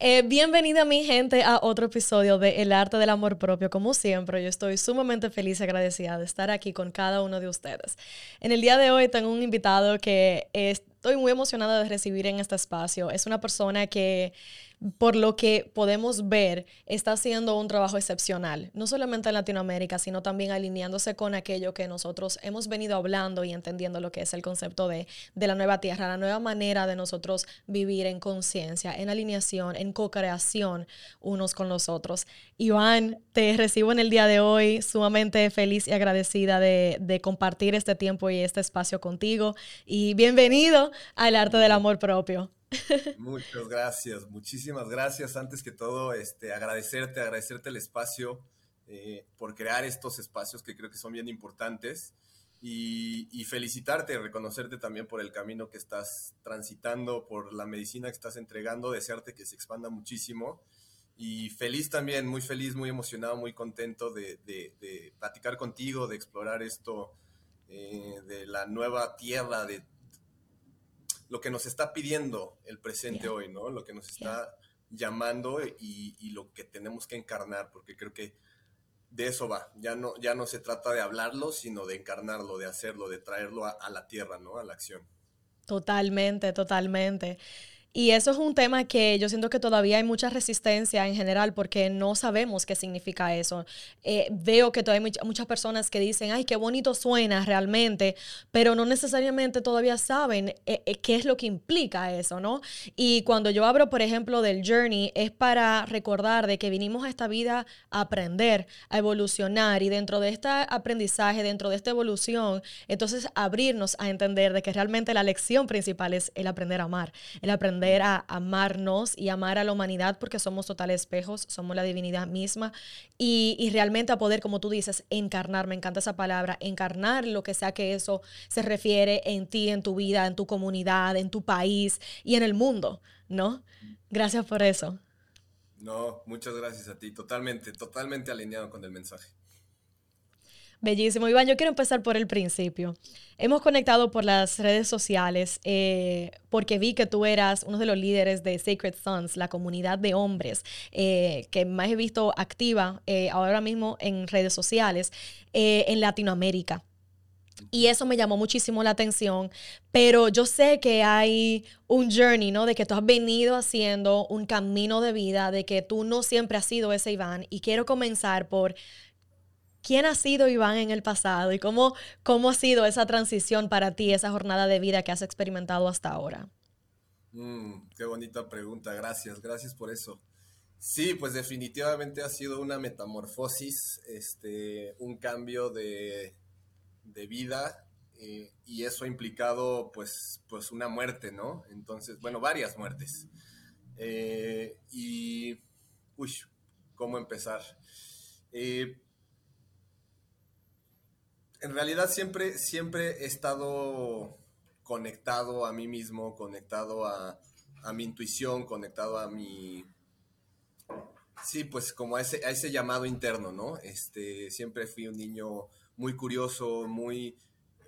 Eh, bienvenida mi gente a otro episodio de El Arte del Amor Propio. Como siempre, yo estoy sumamente feliz y agradecida de estar aquí con cada uno de ustedes. En el día de hoy tengo un invitado que estoy muy emocionada de recibir en este espacio. Es una persona que por lo que podemos ver, está haciendo un trabajo excepcional, no solamente en Latinoamérica, sino también alineándose con aquello que nosotros hemos venido hablando y entendiendo lo que es el concepto de, de la nueva tierra, la nueva manera de nosotros vivir en conciencia, en alineación, en co-creación unos con los otros. Iván, te recibo en el día de hoy sumamente feliz y agradecida de, de compartir este tiempo y este espacio contigo y bienvenido al arte del amor propio. Muchas gracias, muchísimas gracias. Antes que todo, este, agradecerte, agradecerte el espacio eh, por crear estos espacios que creo que son bien importantes y, y, felicitarte, reconocerte también por el camino que estás transitando, por la medicina que estás entregando, desearte que se expanda muchísimo y feliz también, muy feliz, muy emocionado, muy contento de, de, platicar contigo, de explorar esto eh, de la nueva tierra, de lo que nos está pidiendo el presente hoy, ¿no? Lo que nos está llamando y, lo que tenemos que encarnar, porque creo que de eso va. Ya no, ya no se trata de hablarlo, sino de encarnarlo, de hacerlo, de traerlo a, a la tierra, ¿no? A la acción. Totalmente, totalmente. Y eso es un tema que yo siento que todavía hay mucha resistencia en general porque no sabemos qué significa eso. Eh, veo que todavía hay muchas personas que dicen, ay, qué bonito suena realmente, pero no necesariamente todavía saben eh, eh, qué es lo que implica eso, ¿no? Y cuando yo hablo, por ejemplo, del journey, es para recordar de que vinimos a esta vida a aprender, a evolucionar y dentro de este aprendizaje, dentro de esta evolución, entonces abrirnos a entender de que realmente la lección principal es el aprender a amar, el aprender a amarnos y amar a la humanidad porque somos totales espejos, somos la divinidad misma y, y, realmente a poder, como tú dices, encarnar, me encanta esa palabra, encarnar lo que sea que eso se refiere en ti, en tu vida, en tu comunidad, en tu país y en el mundo, ¿no? Gracias por eso. No, muchas gracias a ti, totalmente, totalmente alineado con el mensaje. Bellísimo. Iván, yo quiero empezar por el principio. Hemos conectado por las redes sociales eh, porque vi que tú eras uno de los líderes de Sacred Sons, la comunidad de hombres eh, que más he visto activa eh, ahora mismo en redes sociales en Latinoamérica. Y eso me llamó muchísimo la atención, pero yo sé que hay un journey, ¿no? De que tú has venido haciendo un camino de vida, de que tú no siempre has sido ese Iván. Y quiero comenzar por ¿Quién ha sido Iván en el pasado y cómo, cómo ha sido esa transición para ti, esa jornada de vida que has experimentado hasta ahora? Mm, qué bonita pregunta, gracias, gracias por eso. Sí, pues definitivamente ha sido una metamorfosis, este, un cambio de, vida eh, y eso ha implicado pues, pues una muerte, ¿no? Entonces, bueno, varias muertes. Eh, y, uy, ¿cómo empezar? Eh, en realidad siempre, siempre he estado conectado a mí mismo, conectado a, mi intuición, conectado a mi... Sí, pues como a ese, a ese llamado interno, ¿no? Este, siempre fui un niño muy curioso, muy,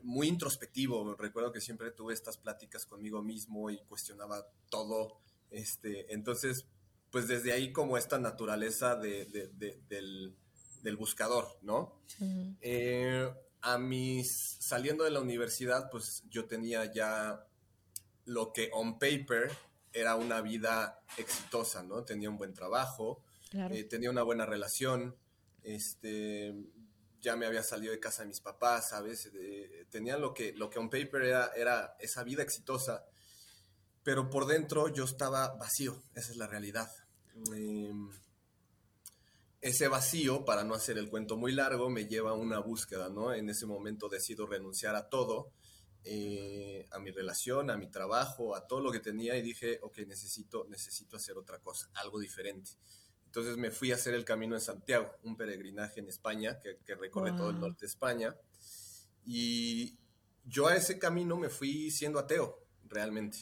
muy introspectivo. Recuerdo que siempre tuve estas pláticas conmigo mismo y cuestionaba todo. Este, entonces, pues desde ahí como esta naturaleza de, del, buscador, ¿no? A mis, saliendo de la universidad, pues yo tenía ya lo que on paper era una vida exitosa, ¿no? Tenía un buen trabajo, eh, tenía una buena relación, este, ya me había salido de casa de mis papás, ¿sabes? tenía lo que, lo que on paper era, era esa vida exitosa, pero por dentro yo estaba vacío, esa es la realidad. Em, ese vacío, para no hacer el cuento muy largo, me lleva a una búsqueda, ¿no? En ese momento decido renunciar a todo, eh, a mi relación, a mi trabajo, a todo lo que tenía y dije, ok, necesito, necesito hacer otra cosa, algo diferente. Entonces me fui a hacer el Camino de Santiago, un peregrinaje en España que, recorre todo el norte de España. Y yo a ese camino me fui siendo ateo. realmente.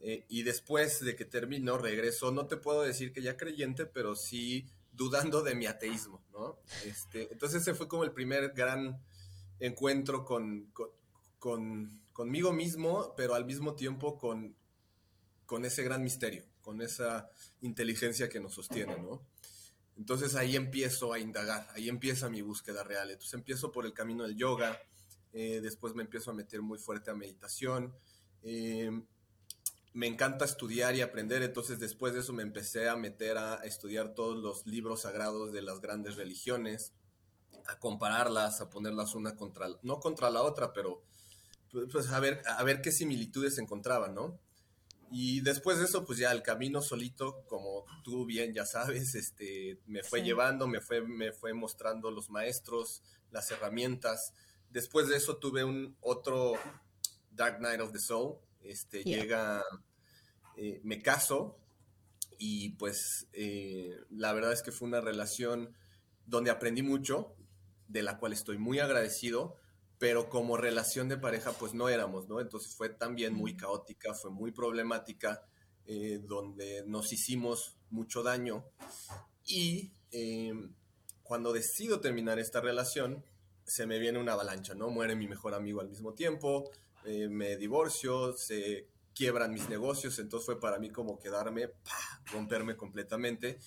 Eh, y después de que termino, regreso, no te puedo decir que ya creyente, pero sí dudando de mi ateísmo, ¿no? Este, entonces ese fue como el primer gran encuentro con, con, conmigo mismo, pero al mismo tiempo con, con ese gran misterio, con esa inteligencia que nos sostiene, ¿no? Entonces ahí empiezo a indagar, ahí empieza mi búsqueda real. Entonces empiezo por el camino del yoga, eh, después me empiezo a meter muy fuerte a meditación. Eh, me encanta estudiar y aprender, entonces después de eso me empecé a meter a estudiar todos los libros sagrados de las grandes religiones, a compararlas, a ponerlas una contra, no contra la otra, pero pues, pues a ver, a ver qué similitudes encontraban, ¿no? Y después de eso, pues ya el camino solito, como tú bien ya sabes, este, me fue llevando, me fue, me fue mostrando los maestros, las herramientas. Después de eso tuve un otro Dark Night of the Soul. Este, llega, eh, me caso y pues eh, la verdad es que fue una relación donde aprendí mucho, de la cual estoy muy agradecido, pero como relación de pareja pues no éramos, ¿no? Entonces fue también muy caótica, fue muy problemática, eh, donde nos hicimos mucho daño y cuando decido terminar esta relación se me viene una avalancha, ¿no? Muere mi mejor amigo al mismo tiempo, eh, me divorcio, se quiebran mis negocios, entonces fue para mí como quedarme, romperme completamente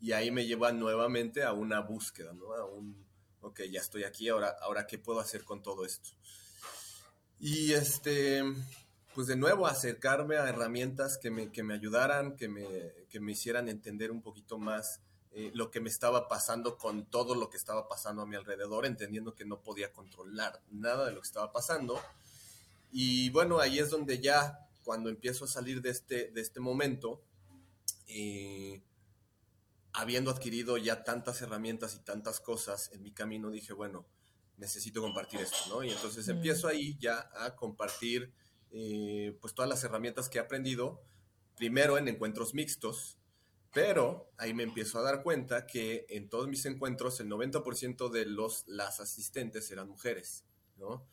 y ahí me lleva nuevamente a una búsqueda, ¿no? A un ok, ya estoy aquí, ahora, ahora qué puedo hacer con todo esto. Y este, pues de nuevo acercarme a herramientas que me, que me ayudaran, que me, que me hicieran entender un poquito más eh, lo que me estaba pasando con todo lo que estaba pasando a mi alrededor, entendiendo que no podía controlar nada de lo que estaba pasando. Y bueno, ahí es donde ya, cuando empiezo a salir de este, de este momento, eh, habiendo adquirido ya tantas herramientas y tantas cosas en mi camino, dije, bueno, necesito compartir esto, ¿no? Y entonces mm. empiezo ahí ya a compartir eh, pues todas las herramientas que he aprendido, primero en encuentros mixtos, pero ahí me empiezo a dar cuenta que en todos mis encuentros el 90% de los, las asistentes eran mujeres, ¿no?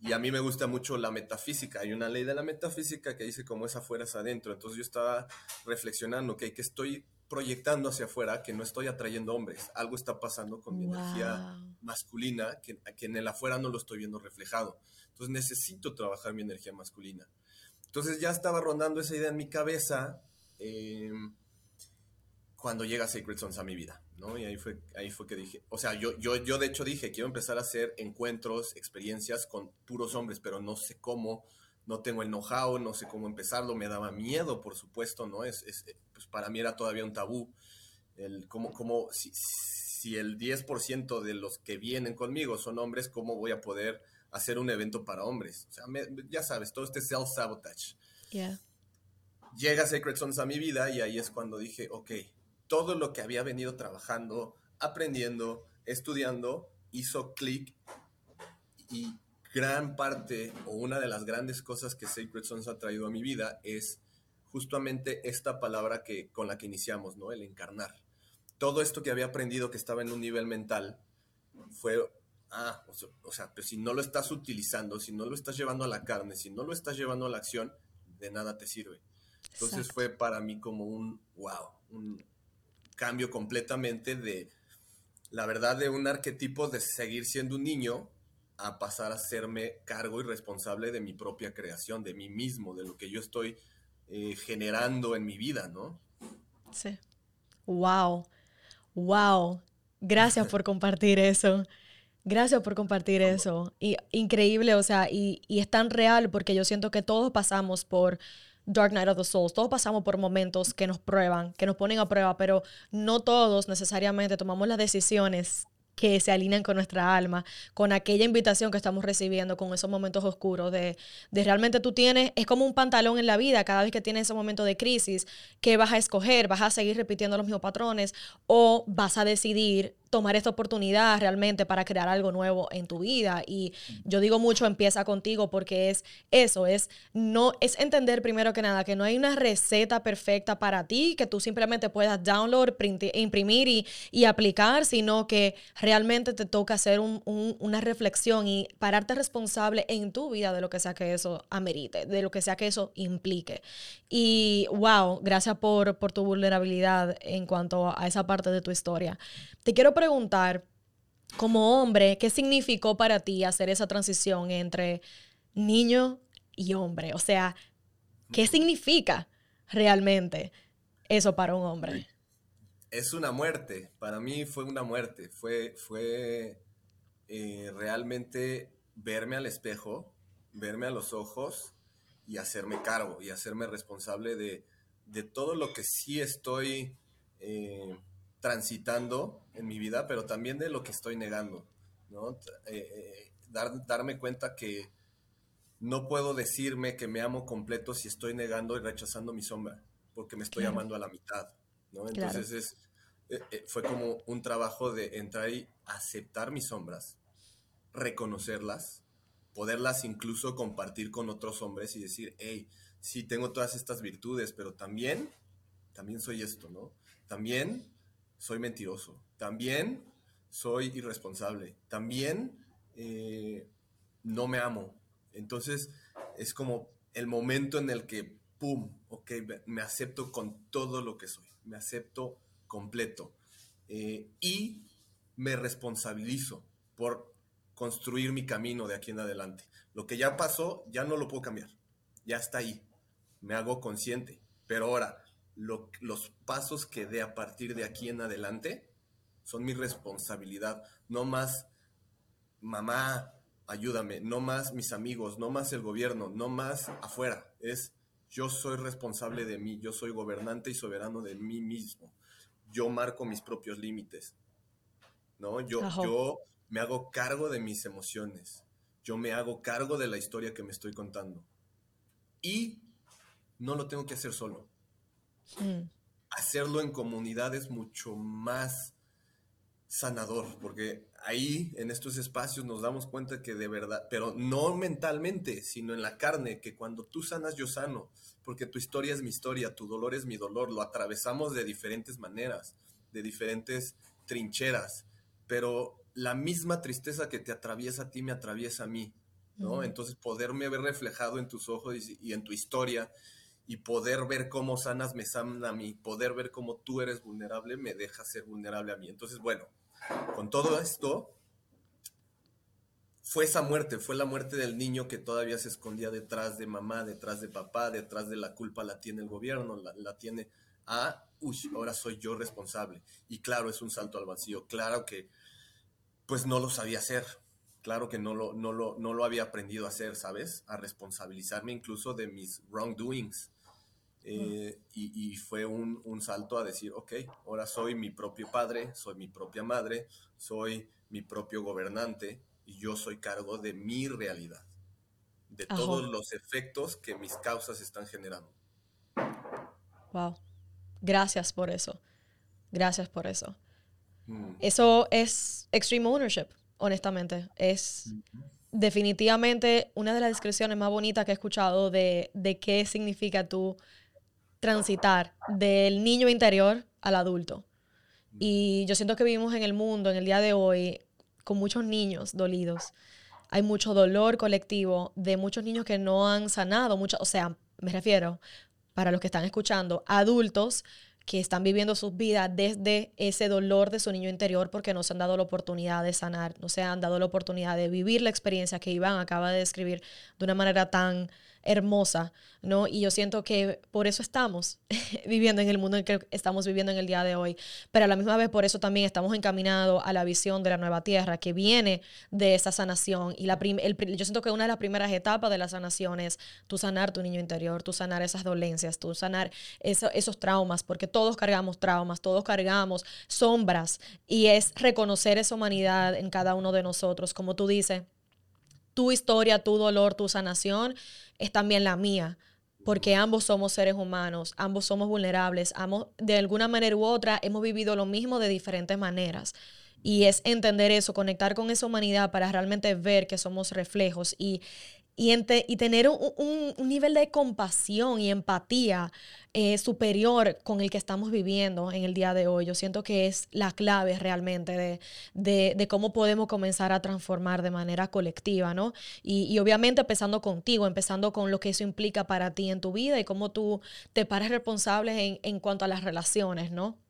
Y a mí me gusta mucho la metafísica. Hay una ley de la metafísica que dice como es afuera es adentro. Entonces yo estaba reflexionando, que estoy proyectando hacia afuera que no estoy atrayendo hombres. Algo está pasando con mi energía masculina que, que, en el afuera no lo estoy viendo reflejado. Entonces necesito trabajar mi energía masculina. Entonces ya estaba rondando esa idea en mi cabeza em, cuando llega Sacred Sons a mi vida, ¿no? Y ahí fue, ahí fue que dije, o sea, yo, yo, yo de hecho dije, quiero empezar a hacer encuentros, experiencias con puros hombres, pero no sé cómo, no tengo el know-how, no sé cómo empezarlo, me daba miedo, por supuesto, ¿no? Es, es pues para mí era todavía un tabú, el cómo, cómo si, si el 10% de los que vienen conmigo son hombres, ¿cómo voy a poder hacer un evento para hombres? O sea, ya sabes, todo este self-sabotage. Llega Sacred Sons a mi vida y ahí es cuando dije, ok, todo lo que había venido trabajando, aprendiendo, estudiando, hizo clic y gran parte o una de las grandes cosas que Sacred Sons ha traído a mi vida es justamente esta palabra que, con la que iniciamos, ¿no? El encarnar. Todo esto que había aprendido que estaba en un nivel mental fue, ah, o sea, pues si no lo estás utilizando, si no lo estás llevando a la carne, si no lo estás llevando a la acción, de nada te sirve. Entonces fue para mí como un, wow, un cambio completamente de, la verdad, de un arquetipo de seguir siendo un niño a pasar a serme cargo y responsable de mi propia creación, de mí mismo, de lo que yo estoy eh, generando en mi vida, ¿no? Sí. Wow. Wow. Gracias por compartir eso. Gracias por compartir eso. Y, increíble, o sea, y, y, es tan real porque yo siento que todos pasamos por Dark Night of the Souls, todos pasamos por momentos que nos prueban, que nos ponen a prueba, pero no todos necesariamente tomamos las decisiones que se alinean con nuestra alma, con aquella invitación que estamos recibiendo, con esos momentos oscuros de, de, realmente tú tienes, es como un pantalón en la vida, cada vez que tienes ese momento de crisis, ¿qué vas a escoger? ¿Vas a seguir repitiendo los mismos patrones o vas a decidir tomar esta oportunidad realmente para crear algo nuevo en tu vida. Y yo digo mucho, empieza contigo porque es eso, es, no, es entender primero que nada que no hay una receta perfecta para ti, que tú simplemente puedas download, imprimir y, y, aplicar, sino que realmente te toca hacer una reflexión y pararte responsable en tu vida de lo que sea que eso amerite, de lo que sea que eso implique. Y wow, gracias por, por tu vulnerabilidad en cuanto a esa parte de tu historia. Te quiero preguntar, como hombre, ¿qué significó para ti hacer esa transición entre niño y hombre? O sea, ¿qué significa realmente eso para un hombre? Es una muerte, para mí fue una muerte, fue, fue eh, realmente verme al espejo, verme a los ojos y hacerme cargo y hacerme responsable de, todo lo que sí estoy eh, transitando en mi vida, pero también de lo que estoy negando, ¿no? Eh, eh, dar, darme cuenta que no puedo decirme que me amo completo si estoy negando y rechazando mi sombra, porque me estoy amando a la mitad, ¿no? Entonces es, eh, fue como un trabajo de entrar y aceptar mis sombras, reconocerlas, poderlas incluso compartir con otros hombres y decir, hey, sí tengo todas estas virtudes, pero también, también soy esto, ¿no? También soy mentiroso, también soy irresponsable, también eh, no me amo. Entonces es como el momento en el que, ¡pum!, ok, me acepto con todo lo que soy, me acepto completo eh, y me responsabilizo por construir mi camino de aquí en adelante. Lo que ya pasó, ya no lo puedo cambiar, ya está ahí, me hago consciente, pero ahora los pasos que dé a partir de aquí en adelante son mi responsabilidad. No más mamá, ayúdame, no más mis amigos, no más el gobierno, no más afuera. Es yo soy responsable de mí, yo soy gobernante y soberano de mí mismo. Yo marco mis propios límites. ¿No? Yo, yo me hago cargo de mis emociones. Yo me hago cargo de la historia que me estoy contando. Y no lo tengo que hacer solo Mm. Hacerlo en comunidad es mucho más sanador, porque ahí en estos espacios nos damos cuenta que de verdad, pero no mentalmente, sino en la carne, que cuando tú sanas, yo sano, porque tu historia es mi historia, tu dolor es mi dolor, lo atravesamos de diferentes maneras, de diferentes trincheras, pero la misma tristeza que te atraviesa a ti me atraviesa a mí, ¿no? Entonces poderme ver reflejado en tus ojos y en tu historia y poder ver cómo sanas me sana a mí, poder ver cómo tú eres vulnerable me deja ser vulnerable a mí. Entonces, bueno, con todo esto, fue esa muerte, fue la muerte del niño que todavía se escondía detrás de mamá, detrás de papá, detrás de la culpa la tiene el gobierno, la, tiene a, uy, ahora soy yo responsable. Y claro, es un salto al vacío, claro que pues no lo sabía hacer, claro que no lo, no lo, no lo había aprendido a hacer, ¿sabes? A responsabilizarme incluso de mis wrongdoings. Eh, y, fue un, salto a decir, ok, ahora soy mi propio padre, soy mi propia madre, soy mi propio gobernante y yo soy cargo de mi realidad, de todos los efectos que mis causas están generando. Wow. Gracias por eso. Gracias por eso. Mm. Eso es extreme ownership, honestamente. Es definitivamente una de las descripciones más bonitas que he escuchado de, de qué significa tú transitar del niño interior al adulto. Y yo siento que vivimos en el mundo, en el día de hoy, con muchos niños dolidos. Hay mucho dolor colectivo de muchos niños que no han sanado, mucho, o sea, me refiero, para los que están escuchando, adultos que están viviendo sus vidas desde ese dolor de su niño interior porque no se han dado la oportunidad de sanar, no se han dado la oportunidad de vivir la experiencia que Iván acaba de describir de una manera tan hermosa, ¿no? Y yo siento que por eso estamos viviendo en el mundo en que estamos viviendo en el día de hoy, pero a la misma vez por eso también estamos encaminados a la visión de la nueva tierra que viene de esa sanación. Y la yo siento que una de las primeras etapas de la sanación es tú sanar tu niño interior, tú sanar esas dolencias, tú sanar esos traumas, porque todos cargamos traumas, todos cargamos sombras y es reconocer esa humanidad en cada uno de nosotros, como tú dices tu historia, tu dolor, tu sanación es también la mía, porque ambos somos seres humanos, ambos somos vulnerables, ambos de alguna manera u otra hemos vivido lo mismo de diferentes maneras. Y es entender eso, conectar con esa humanidad para realmente ver que somos reflejos y, y, tener un, nivel de compasión y empatía eh, superior con el que estamos viviendo en el día de hoy. Yo siento que es la clave realmente de, cómo podemos comenzar a transformar de manera colectiva, ¿no? Y, obviamente empezando contigo, empezando con lo que eso implica para ti en tu vida y cómo tú te pares responsable en cuanto a las relaciones, ¿no?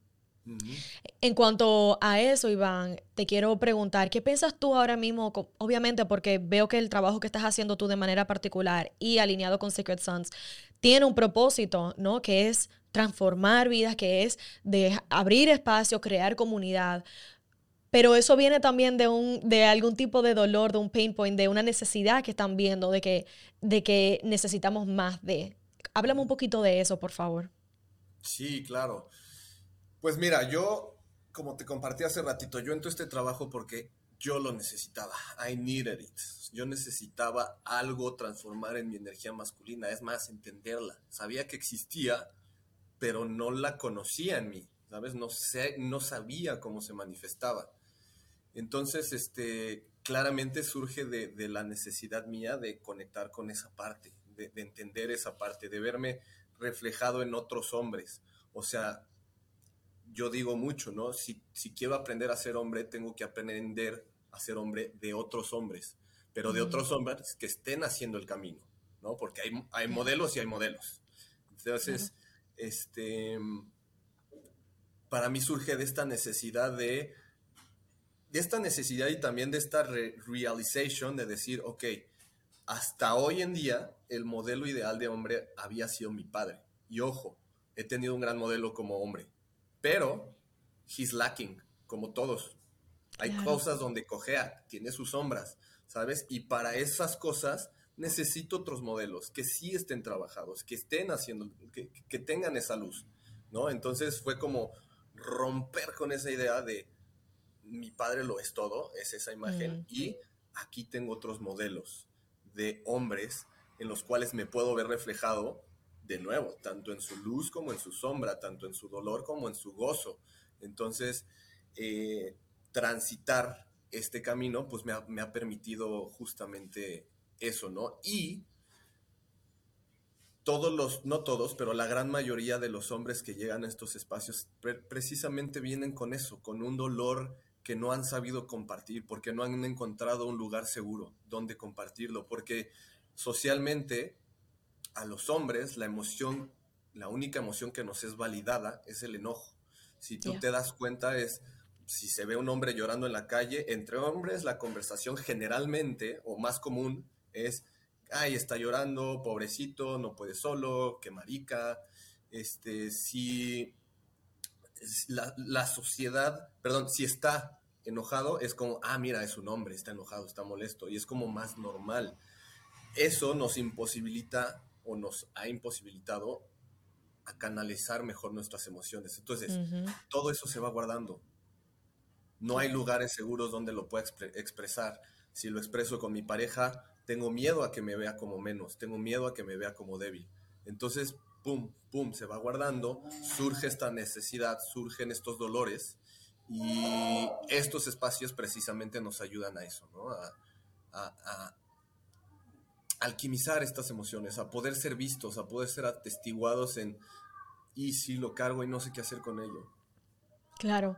En cuanto a eso, Iván, te quiero preguntar, ¿qué piensas tú ahora mismo? Obviamente porque veo que el trabajo que estás haciendo tú de manera particular y alineado con Secret Sons tiene un propósito, ¿no? Que es transformar vidas, que es de abrir espacio, crear comunidad. Pero eso viene también de, un, de algún tipo de dolor, de un pain point, de una necesidad que están viendo, de que, de que necesitamos más de. Háblame un poquito de eso, por favor. Sí, claro. Pues mira, yo, como te compartí hace ratito, yo entro a este trabajo porque yo lo necesitaba. I needed it. Yo necesitaba algo transformar en mi energía masculina, es más, entenderla. Sabía que existía, pero no la conocía en mí, ¿sabes? No, sé, no sabía cómo se manifestaba. Entonces, este, claramente surge de, la necesidad mía de conectar con esa parte, de, de entender esa parte, de verme reflejado en otros hombres. O sea, yo digo mucho, ¿no? Si, si quiero aprender a ser hombre, tengo que aprender a ser hombre de otros hombres, pero de otros hombres que estén haciendo el camino, ¿no? Porque hay, hay modelos y hay modelos. Entonces, este, para mí surge de esta necesidad de, de esta necesidad y también de esta realization de decir, ok, hasta hoy en día el modelo ideal de hombre había sido mi padre. Y ojo, he tenido un gran modelo como hombre, pero he's lacking, como todos. Hay cosas donde cojea, tiene sus sombras, ¿sabes? Y para esas cosas necesito otros modelos que sí estén trabajados, que estén haciendo, que, tengan esa luz, ¿no? Entonces fue como romper con esa idea de mi padre lo es todo, es esa imagen, mm. y aquí tengo otros modelos de hombres en los cuales me puedo ver reflejado de nuevo, tanto en su luz como en su sombra, tanto en su dolor como en su gozo. Entonces, eh, transitar este camino, pues me ha, permitido justamente eso, ¿no? Y todos los, no todos, pero la gran mayoría de los hombres que llegan a estos espacios precisamente vienen con eso, con un dolor que no han sabido compartir, porque no han encontrado un lugar seguro donde compartirlo, porque socialmente a los hombres la emoción, la única emoción que nos es validada es el enojo. Si tú te das cuenta es, si se ve un hombre llorando en la calle, entre hombres la conversación generalmente o más común es, ay, está llorando, pobrecito, no puede solo, qué marica. Este, si la, la sociedad, perdón, si está enojado, es como, ah, mira, es un hombre, está enojado, está molesto, y es como más normal. Eso nos imposibilita o nos ha imposibilitado a canalizar mejor nuestras emociones. Entonces, todo eso se va guardando. No hay lugares seguros donde lo pueda expresar. Si lo expreso con mi pareja, tengo miedo a que me vea como menos, tengo miedo a que me vea como débil. Entonces, pum, pum, se va guardando, surge esta necesidad, surgen estos dolores y estos espacios precisamente nos ayudan a eso, ¿no? a, alquimizar estas emociones, a poder ser vistos, a poder ser atestiguados en, y si lo cargo y no sé qué hacer con ello. Claro,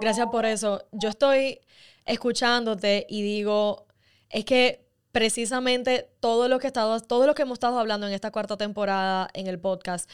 gracias por eso. Yo estoy escuchándote y digo, es que precisamente todo lo que, estado, todo lo que hemos estado hablando en esta cuarta temporada en el podcast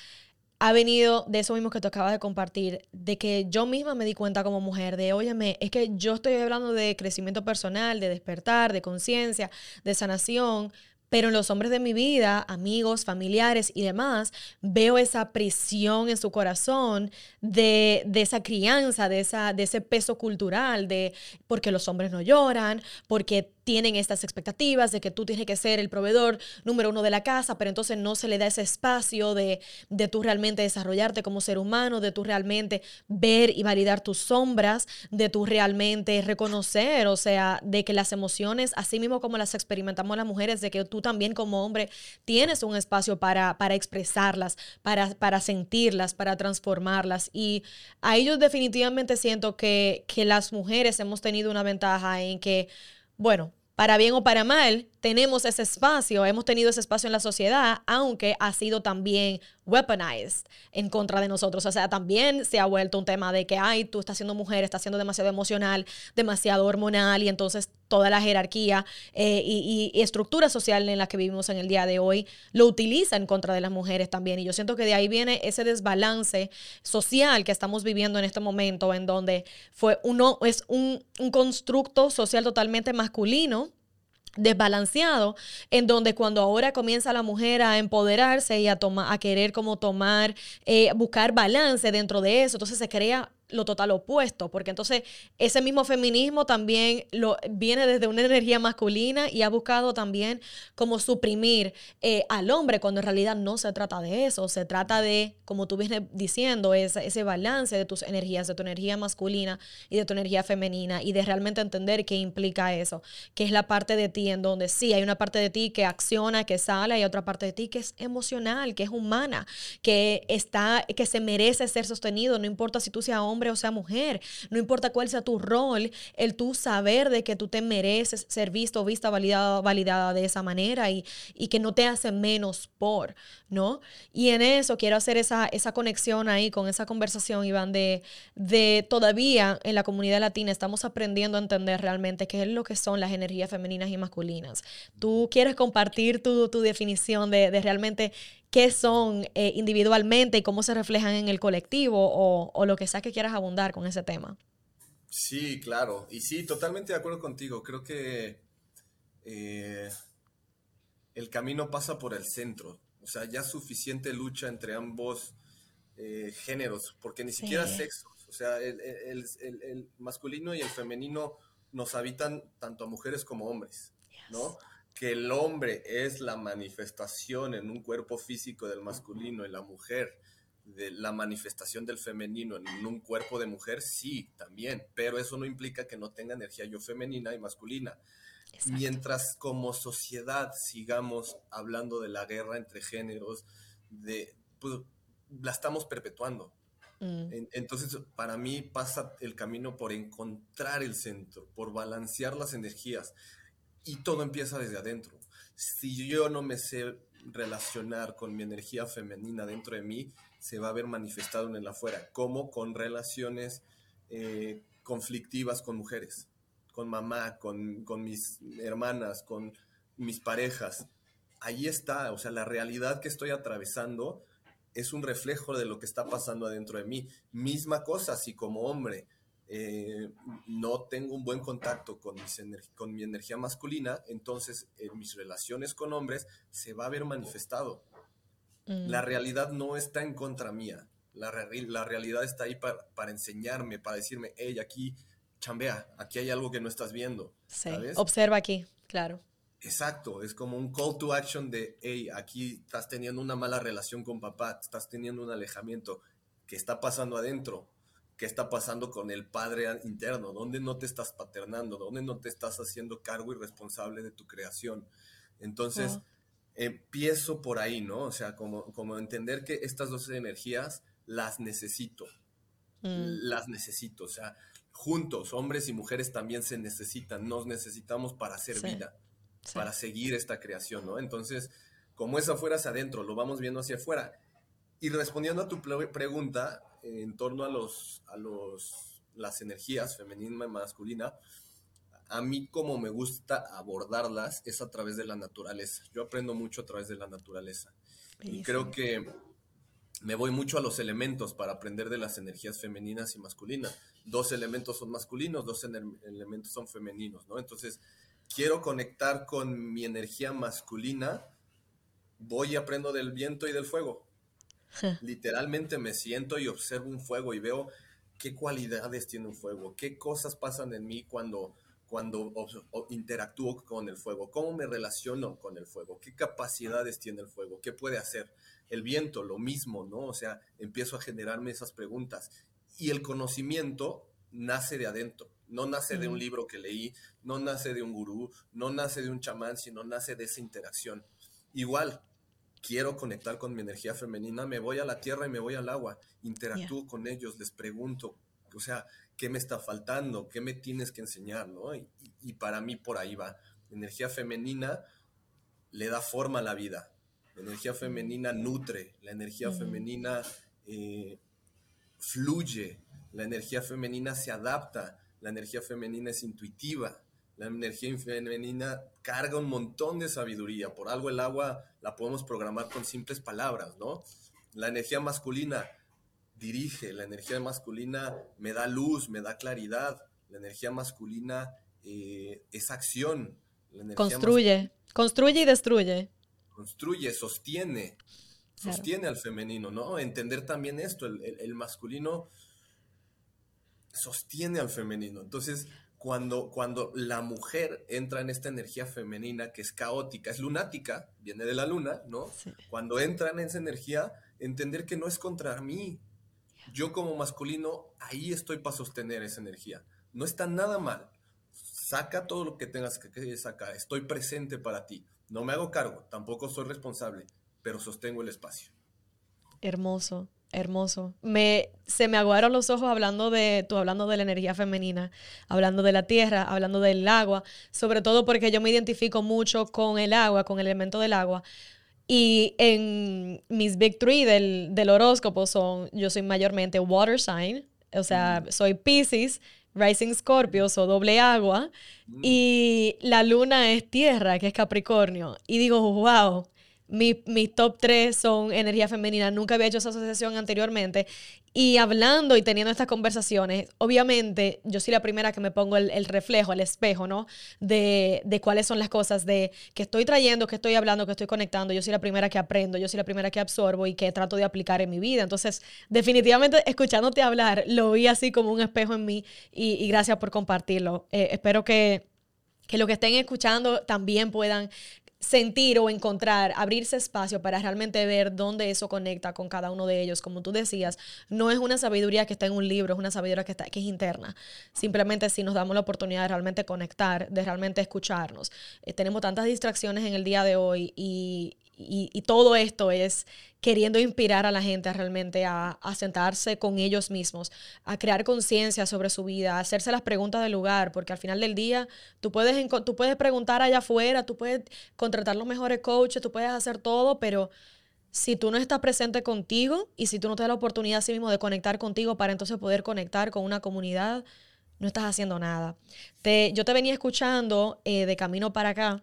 ha venido de eso mismo que tú acabas de compartir, de que yo misma me di cuenta como mujer, de, óyeme, es que yo estoy hablando de crecimiento personal, de despertar, de conciencia, de sanación, pero en los hombres de mi vida, amigos, familiares y demás, veo esa prisión en su corazón de, esa crianza, de, esa, de ese peso cultural, de porque los hombres no lloran, porque tienen estas expectativas de que tú tienes que ser el proveedor número uno de la casa, pero entonces no se le da ese espacio de, de tú realmente desarrollarte como ser humano, de tú realmente ver y validar tus sombras, de tú realmente reconocer, o sea, de que las emociones, así mismo como las experimentamos las mujeres, de que tú también como hombre tienes un espacio para, para expresarlas, para, para sentirlas, para transformarlas. Y a ellos definitivamente siento que, que las mujeres hemos tenido una ventaja en que, bueno, para bien o para mal, tenemos ese espacio, hemos tenido ese espacio en la sociedad, aunque ha sido también weaponized en contra de nosotros. O sea, también se ha vuelto un tema de que, ay, tú estás siendo mujer, estás siendo demasiado emocional, demasiado hormonal, y entonces toda la jerarquía eh, y, estructura social en la que vivimos en el día de hoy lo utiliza en contra de las mujeres también. Y yo siento que de ahí viene ese desbalance social que estamos viviendo en este momento, en donde fue uno, es un, un constructo social totalmente masculino desbalanceado, en donde cuando ahora comienza la mujer a empoderarse y a, a querer como tomar, eh, buscar balance dentro de eso, entonces se crea lo total opuesto, porque entonces ese mismo feminismo también lo, viene desde una energía masculina y ha buscado también como suprimir eh, al hombre, cuando en realidad no se trata de eso, se trata de, como tú vienes diciendo, ese, ese balance de tus energías, de tu energía masculina y de tu energía femenina, y de realmente entender qué implica eso, que es la parte de ti en donde sí, hay una parte de ti que acciona, que sale, hay otra parte de ti que es emocional, que es humana, que está, que se merece ser sostenido, no importa si tú seas hombre, hombre o sea mujer, no importa cuál sea tu rol, el tú saber de que tú te mereces ser visto vista validada, validada de esa manera y, y que no te hace menos por, ¿no? Y en eso quiero hacer esa, esa conexión ahí con esa conversación, Iván, de, de todavía en la comunidad latina estamos aprendiendo a entender realmente qué es lo que son las energías femeninas y masculinas. ¿Tú quieres compartir tu, tu definición de, de realmente qué son eh, individualmente y cómo se reflejan en el colectivo o, lo que sea que quieras abundar con ese tema. Sí, claro. Y sí, totalmente de acuerdo contigo. Creo que eh, el camino pasa por el centro. O sea, ya suficiente lucha entre ambos eh, géneros, porque ni siquiera sexos. O sea, el, masculino y el femenino nos habitan tanto a mujeres como hombres, ¿no? Que el hombre es la manifestación en un cuerpo físico del masculino y la mujer de la manifestación del femenino en un cuerpo de mujer, sí, también, pero eso no implica que no tenga energía yo femenina y masculina. Mientras como sociedad sigamos hablando de la guerra entre géneros, de, pues, la estamos perpetuando. Mm. Entonces, para mí pasa el camino por encontrar el centro, por balancear las energías y todo empieza desde adentro. Si yo no me sé relacionar con mi energía femenina dentro de mí, se va a ver manifestado en el afuera, como con relaciones eh, conflictivas con mujeres, con mamá, con, con mis hermanas, con mis parejas. Ahí está, o sea, la realidad que estoy atravesando es un reflejo de lo que está pasando adentro de mí. Misma cosa, si como hombre eh, no tengo un buen contacto con, con mi energía masculina, entonces en mis relaciones con hombres se va a ver manifestado. Mm. La realidad no está en contra mía. La, la realidad está ahí para, enseñarme, para decirme, hey, aquí chambea, aquí hay algo que no estás viendo. observa aquí, claro. Exacto, es como un call to action de, hey, aquí estás teniendo una mala relación con papá, estás teniendo un alejamiento, ¿qué está pasando adentro? Qué está pasando con el padre interno, dónde no te estás paternando, dónde no te estás haciendo cargo y responsable de tu creación. Entonces, empiezo por ahí, ¿no? O sea, como, como entender que estas dos energías las necesito, mm. las necesito, o sea, juntos, hombres y mujeres también se necesitan, nos necesitamos para hacer vida, para seguir esta creación, ¿no? Entonces, como es afuera hacia adentro, lo vamos viendo hacia afuera. Y respondiendo a tu pregunta, en torno a los, a los, las energías femenina y masculina, a mí como me gusta abordarlas es a través de la naturaleza. Yo aprendo mucho a través de la naturaleza. Y creo que me voy mucho a los elementos para aprender de las energías femeninas y masculinas. Dos elementos son masculinos, dos elementos son femeninos, ¿no? Entonces, quiero conectar con mi energía masculina, voy y aprendo del viento y del fuego. Literalmente me siento y observo un fuego y veo qué cualidades tiene un fuego, qué cosas pasan en mí cuando, cuando interactúo con el fuego? ¿Cómo me relaciono con el fuego? ¿Qué capacidades tiene el fuego? ¿Qué puede hacer? El viento, lo mismo, ¿no? O sea, empiezo a generarme esas preguntas. Y el conocimiento nace de adentro, no nace de un libro que leí, no nace de un gurú, no nace de un chamán, sino nace de esa interacción. Igual, quiero conectar con mi energía femenina, me voy a la tierra y me voy al agua, interactúo con ellos, les pregunto, o sea, ¿qué me está faltando? ¿Qué me tienes que enseñar? ¿no? Y, para mí por ahí va. energía femenina le da forma a la vida. La energía femenina nutre, la energía femenina eh, fluye, la energía femenina se adapta, la energía femenina es intuitiva, la energía femenina carga un montón de sabiduría. Por algo el agua la podemos programar con simples palabras, ¿no? La energía masculina dirige, la energía masculina me da luz, me da claridad, la energía masculina eh, es acción. construye, construye y destruye. Construye, sostiene, sostiene al femenino, ¿no? Entender también esto, el masculino sostiene al femenino. Entonces, cuando, cuando la mujer entra en esta energía femenina que es caótica, es lunática, viene de la luna, ¿no? Cuando entra en esa energía, entender que no es contra mí. Yo como masculino, ahí estoy para sostener esa energía. No está nada mal. Saca todo lo que tengas que sacar. Estoy presente para ti. No me hago cargo, tampoco soy responsable, pero sostengo el espacio. Hermoso. Hermoso. Me, se me aguaron los ojos hablando de, tú hablando de la energía femenina, hablando de la tierra, hablando del agua, sobre todo porque yo me identifico mucho con el agua, con el elemento del agua. Y en mis Big Three del, del horóscopo son, yo soy mayormente water sign, o sea, mm. soy Pisces, Rising Scorpio, o doble agua, mm. y la luna es tierra, que es Capricornio. Y digo, wow, mis mi top 3 son energía femenina. Nunca había hecho esa asociación anteriormente. Y hablando y teniendo estas conversaciones, obviamente yo soy la primera que me pongo el, reflejo, el espejo, ¿no? De, de, cuáles son las cosas de que estoy trayendo, que estoy hablando, que estoy conectando. Yo soy la primera que aprendo, yo soy la primera que absorbo y que trato de aplicar en mi vida. Entonces, definitivamente, escuchándote hablar, lo vi así como un espejo en mí y, gracias por compartirlo. Eh, espero que que lo que estén escuchando también puedan sentir o encontrar, abrirse espacio para realmente ver dónde eso conecta con cada uno de ellos. Como tú decías, no es una sabiduría que está en un libro, es una sabiduría que, está, que es interna. Simplemente si nos damos la oportunidad de realmente conectar, de realmente escucharnos. Eh, tenemos tantas distracciones en el día de hoy y, y, todo esto es queriendo inspirar a la gente realmente a, sentarse con ellos mismos, a crear conciencia sobre su vida, a hacerse las preguntas del lugar, porque al final del día tú puedes, tú puedes preguntar allá afuera, tú puedes contratar los mejores coaches, tú puedes hacer todo, pero si tú no estás presente contigo y si tú no te das la oportunidad sí mismo de conectar contigo para entonces poder conectar con una comunidad, no estás haciendo nada. Te, yo te venía escuchando eh, de camino para acá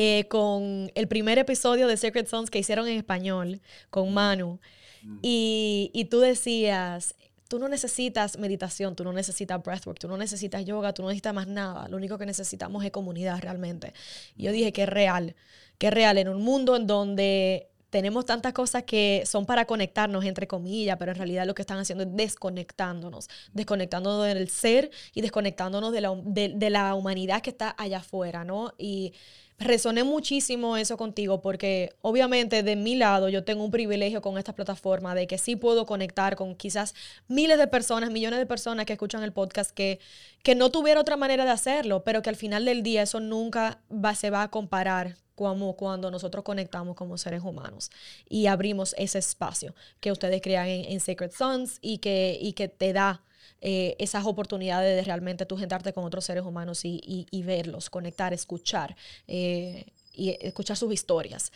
eh, con el primer episodio de Secret Sons que hicieron en español con Manu. Mm. Y, y tú decías, tú no necesitas meditación, tú no necesitas breathwork, tú no necesitas yoga, tú no necesitas más nada. Lo único que necesitamos es comunidad realmente. Y yo dije que es real, que es real en un mundo en donde tenemos tantas cosas que son para conectarnos, entre comillas, pero en realidad lo que están haciendo es desconectándonos, desconectándonos del ser y desconectándonos de la, de, de la humanidad que está allá afuera, ¿no? Y resoné muchísimo eso contigo porque obviamente de mi lado yo tengo un privilegio con esta plataforma de que sí puedo conectar con quizás miles de personas, millones de personas que escuchan el podcast que, que no tuviera otra manera de hacerlo, pero que al final del día eso nunca va, se va a comparar como cuando nosotros conectamos como seres humanos y abrimos ese espacio que ustedes crean en, en Sacred Sons y que, y que te da eh, esas oportunidades de realmente tú sentarte con otros seres humanos y, verlos, conectar, escuchar eh, y escuchar sus historias.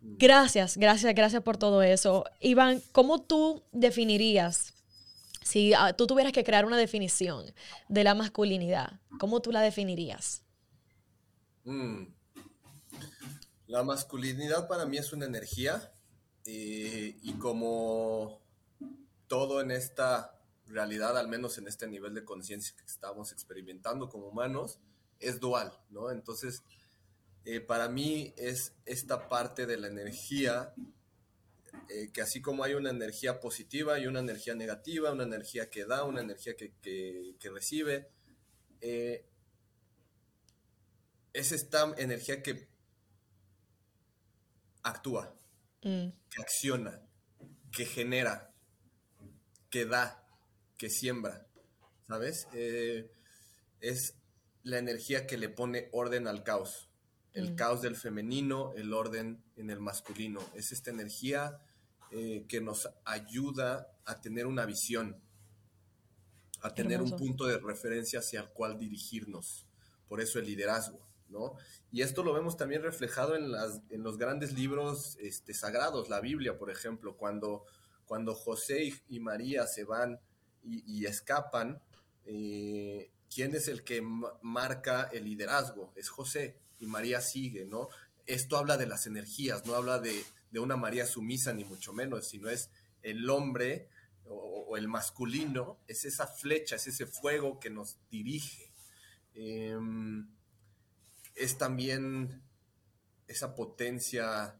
Mm. Gracias, gracias, gracias por todo eso. Iván, ¿cómo tú definirías, si ah, tú tuvieras que crear una definición de la masculinidad, ¿cómo tú la definirías? Mm. La masculinidad para mí es una energía eh, y como todo en esta realidad, al menos en este nivel de conciencia que estamos experimentando como humanos, es dual, ¿no? Entonces, eh, para mí es esta parte de la energía, eh, que así como hay una energía positiva, hay una energía negativa, una energía que da, una energía que, recibe, eh, es esta energía que actúa, Mm, que acciona, que genera, que da, que siembra, ¿sabes? Eh, es la energía que le pone orden al caos. El Mm. caos del femenino, el orden en el masculino. Es esta energía eh, que nos ayuda a tener una visión, a tener un punto de referencia hacia el cual dirigirnos. Por eso el liderazgo, ¿no? Y esto lo vemos también reflejado en, las, en los grandes libros este, sagrados, la Biblia, por ejemplo, cuando, cuando José y, y María se van y, escapan, eh, ¿quién es el que ma- marca el liderazgo? Es José y María sigue, ¿no? Esto habla de las energías, no habla de, de una María sumisa ni mucho menos, sino es el hombre o, o el masculino, es esa flecha, es ese fuego que nos dirige. Em, es también esa potencia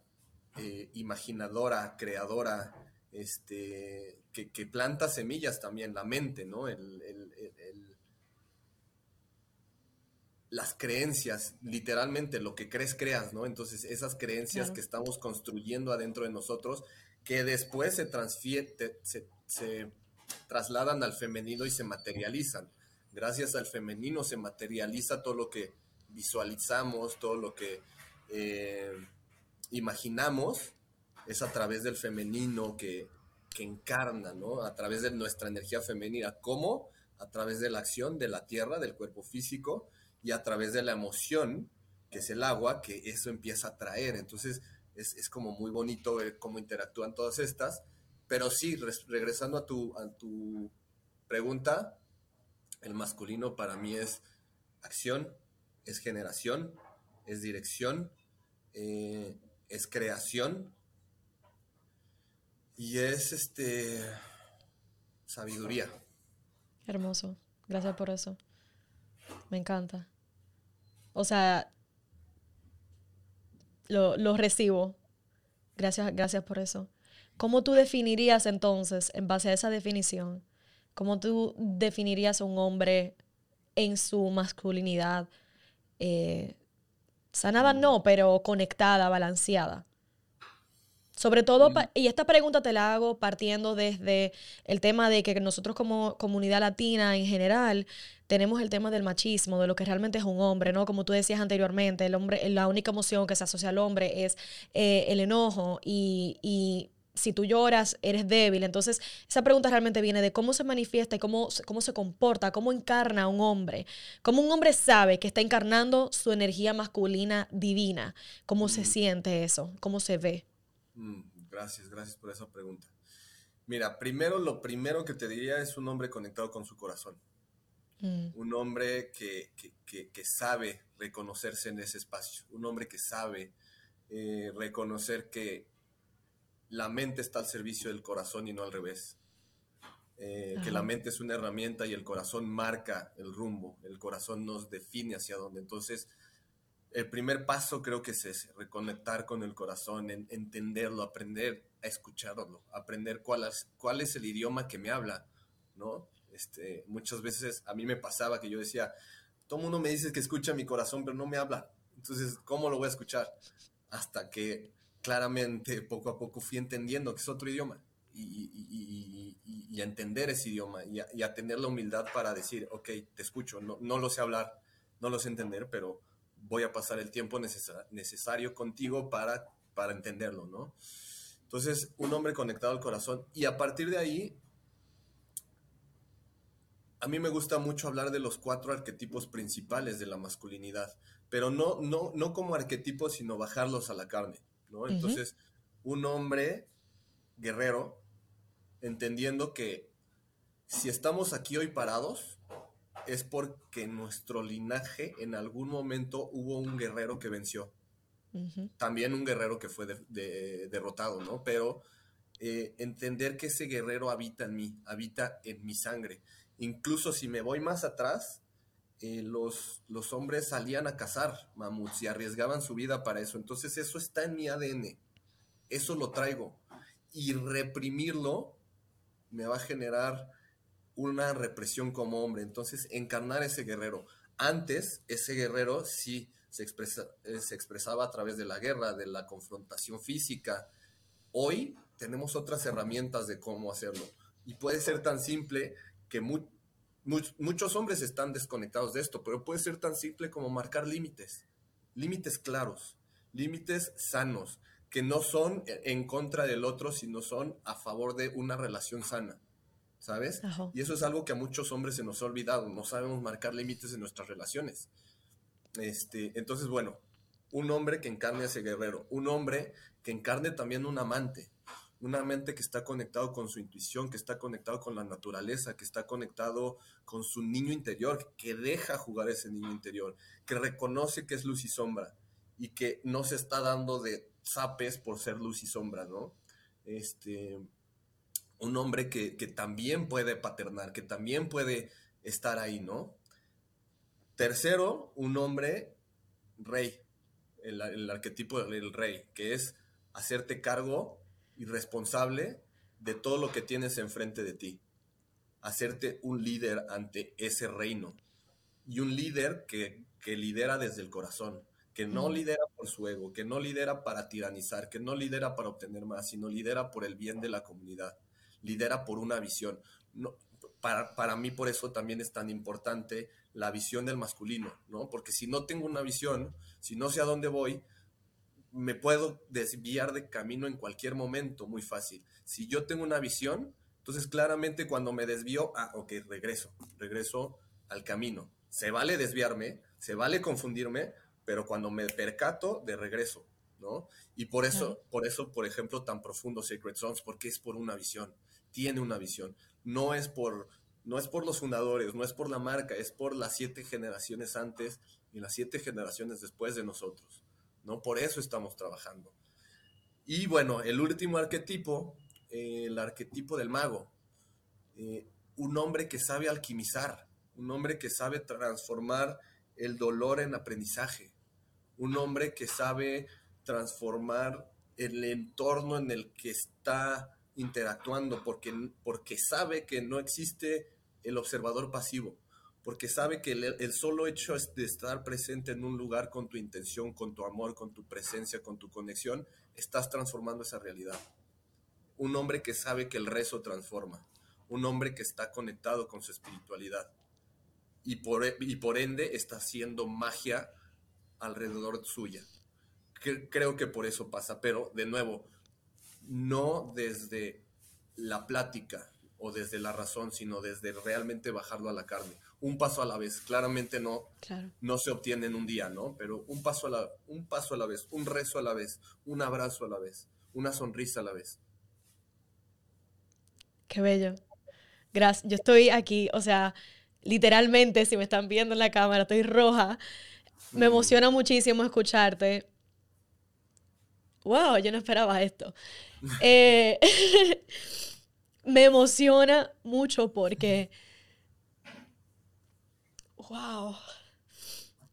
eh, imaginadora, creadora, este, que, que planta semillas también, la mente, ¿no? El- el- el- las creencias, literalmente lo que crees, creas, ¿no? Entonces, esas creencias Claro. que estamos construyendo adentro de nosotros, que después se, transfier- te- se, se trasladan al femenino y se materializan. Gracias al femenino se materializa todo lo que visualizamos, todo lo que eh, imaginamos, es a través del femenino que, que encarna, ¿no? A través de nuestra energía femenina. ¿Cómo? A través de la acción de la tierra, del cuerpo físico, y a través de la emoción, que es el agua, que eso empieza a traer. Entonces, es, es como muy bonito ver cómo interactúan todas estas. Pero sí, res- regresando a tu, a tu pregunta, el masculino para mí es acción, es generación, es dirección, eh, es creación y es este sabiduría. Hermoso. Gracias por eso. Me encanta. O sea, lo, lo recibo. Gracias, gracias por eso. ¿Cómo tú definirías entonces, en base a esa definición, cómo tú definirías un hombre en su masculinidad? Eh, sanada no, pero conectada, balanceada. Sobre todo, y esta pregunta te la hago partiendo desde el tema de que nosotros como comunidad latina en general tenemos el tema del machismo, de lo que realmente es un hombre, ¿no? Como tú decías anteriormente, el hombre, la única emoción que se asocia al hombre es eh, el enojo y, y si tú lloras, eres débil. Entonces, esa pregunta realmente viene de cómo se manifiesta y cómo, cómo se comporta, cómo encarna un hombre. Cómo un hombre sabe que está encarnando su energía masculina divina. ¿Cómo se siente eso? ¿Cómo se ve? Mm, gracias, gracias por esa pregunta. Mira, primero lo primero que te diría es un hombre conectado con su corazón. Mm, un hombre que, que- que- que sabe reconocerse en ese espacio, un hombre que sabe eh, reconocer que la mente está al servicio del corazón y no al revés. Eh, que la mente es una herramienta y el corazón marca el rumbo, el corazón nos define hacia dónde. Entonces, el primer paso creo que es reconectar con el corazón, en- entenderlo, aprender a escucharlo, aprender cuál es, cuál es el idioma que me habla, ¿no? Este, muchas veces a mí me pasaba que yo decía, todo mundo me dice que escucha mi corazón, pero no me habla. Entonces, ¿cómo lo voy a escuchar? Hasta que claramente, poco a poco, fui entendiendo que es otro idioma y, y- y- y- a entender ese idioma y a, y a tener la humildad para decir, ok, te escucho, no, no lo sé hablar, no lo sé entender, pero voy a pasar el tiempo necesa- necesario contigo para, para entenderlo, ¿no? Entonces, un hombre conectado al corazón y a partir de ahí, a mí me gusta mucho hablar de los cuatro arquetipos principales de la masculinidad, pero no, no, no como arquetipos, sino bajarlos a la carne, ¿no? Entonces, un hombre guerrero, entendiendo que si estamos aquí hoy parados, es porque en nuestro linaje en algún momento hubo un guerrero que venció. También un guerrero que fue de- de- derrotado, ¿no? Pero eh, entender que ese guerrero habita en mí, habita en mi sangre. Incluso si me voy más atrás, eh, los, los hombres salían a cazar mamuts y arriesgaban su vida para eso. Entonces eso está en mi ADN. Eso lo traigo. Y reprimirlo me va a generar una represión como hombre. Entonces, encarnar ese guerrero. Antes, ese guerrero sí se, expresa, eh, se expresaba a través de la guerra, de la confrontación física. Hoy tenemos otras herramientas de cómo hacerlo. Y puede ser tan simple que muchos hombres están desconectados de esto, pero puede ser tan simple como marcar límites, límites claros, límites sanos, que no son en contra del otro, sino son a favor de una relación sana. ¿Sabes? Y eso es algo que a muchos hombres se nos ha olvidado, no sabemos marcar límites en nuestras relaciones. Este, entonces, bueno, un hombre que encarne a ese guerrero, un hombre que encarne también un amante, un amante que está conectado con su intuición, que está conectado con la naturaleza, que está conectado con su niño interior, que deja jugar ese niño interior, que reconoce que es luz y sombra y que no se está dando de zapes por ser luz y sombra, ¿no? Este, un hombre que, también puede paternar, que también puede estar ahí, ¿no? Tercero, un hombre rey, el, el arquetipo del rey, que es hacerte cargo y responsable de todo lo que tienes enfrente de ti. Hacerte un líder ante ese reino. Y un líder que, lidera desde el corazón, que no lidera por su ego, que no lidera para tiranizar, que no lidera para obtener más, sino lidera por el bien de la comunidad, lidera por una visión. No, para, para, mí por eso también es tan importante la visión del masculino, ¿no? Porque si no tengo una visión, si no sé a dónde voy, me puedo desviar de camino en cualquier momento muy fácil. Si yo tengo una visión, entonces claramente cuando me desvío, ah, ok, regreso, regreso al camino. Se vale desviarme, se vale confundirme, pero cuando me percato, de regreso, ¿no? Y por eso, por eso, por ejemplo, tan profundo Sacred Songs, porque es por una visión, tiene una visión. No es por, no es por los fundadores, no es por la marca, es por las siete generaciones antes y las siete generaciones después de nosotros. ¿no? Por eso estamos trabajando. Y bueno, el último arquetipo, eh, el arquetipo del mago. Eh, un hombre que sabe alquimizar, un hombre que sabe transformar el dolor en aprendizaje, un hombre que sabe transformar el entorno en el que está interactuando, porque, porque sabe que no existe el observador pasivo porque sabe que el, solo hecho de estar presente en un lugar con tu intención, con tu amor, con tu presencia, con tu conexión, estás transformando esa realidad. Un hombre que sabe que el rezo transforma, un hombre que está conectado con su espiritualidad y por, y por ende está haciendo magia alrededor suya. Creo que por eso pasa, pero de nuevo, no desde la plática o desde la razón, sino desde realmente bajarlo a la carne un paso a la vez. Claramente no, no se obtiene en un día, ¿no? Pero un paso, a la, un paso a la vez, un rezo a la vez, un abrazo a la vez, una sonrisa a la vez. Qué bello. Gracias. Yo estoy aquí, o sea, literalmente, si me están viendo en la cámara, estoy roja. Me emociona muchísimo escucharte. Wow, yo no esperaba esto. Eh, me emociona mucho porque wow.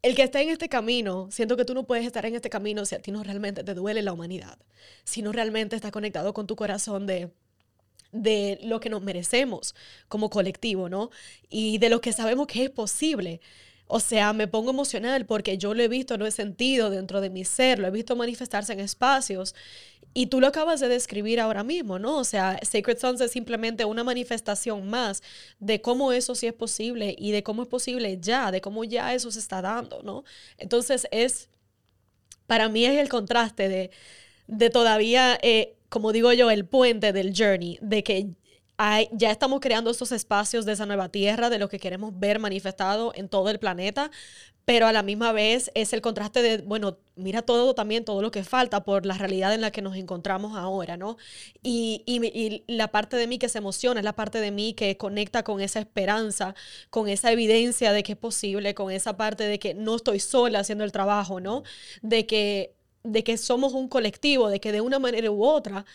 El que está en este camino, siento que tú no puedes estar en este camino si a ti no realmente te duele la humanidad, si no realmente estás conectado con tu corazón de, de lo que nos merecemos como colectivo, ¿no? Y de lo que sabemos que es posible. O sea, me pongo emocional porque yo lo he visto, lo he sentido dentro de mi ser, lo he visto manifestarse en espacios y tú lo acabas de describir ahora mismo, ¿no? O sea, Sacred Sons es simplemente una manifestación más de cómo eso sí es posible y de cómo es posible ya, de cómo ya eso se está dando, ¿no? Entonces es, para mí es el contraste de, de todavía, eh, como digo yo, el puente del journey, de que ya estamos creando estos espacios de esa nueva tierra, de lo que queremos ver manifestado en todo el planeta, pero a la misma vez es el contraste de, bueno, mira todo también, todo lo que falta por la realidad en la que nos encontramos ahora, ¿no? Y, y, la parte de mí que se emociona, es la parte de mí que conecta con esa esperanza, con esa evidencia de que es posible, con esa parte de que no estoy sola haciendo el trabajo, ¿no? De que, de que somos un colectivo, de que de una manera u otra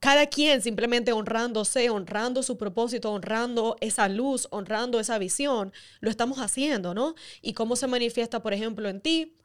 cada quien simplemente honrándose, honrando su propósito, honrando esa luz, honrando esa visión, lo estamos haciendo, ¿no? Y cómo se manifiesta, por ejemplo, en ti,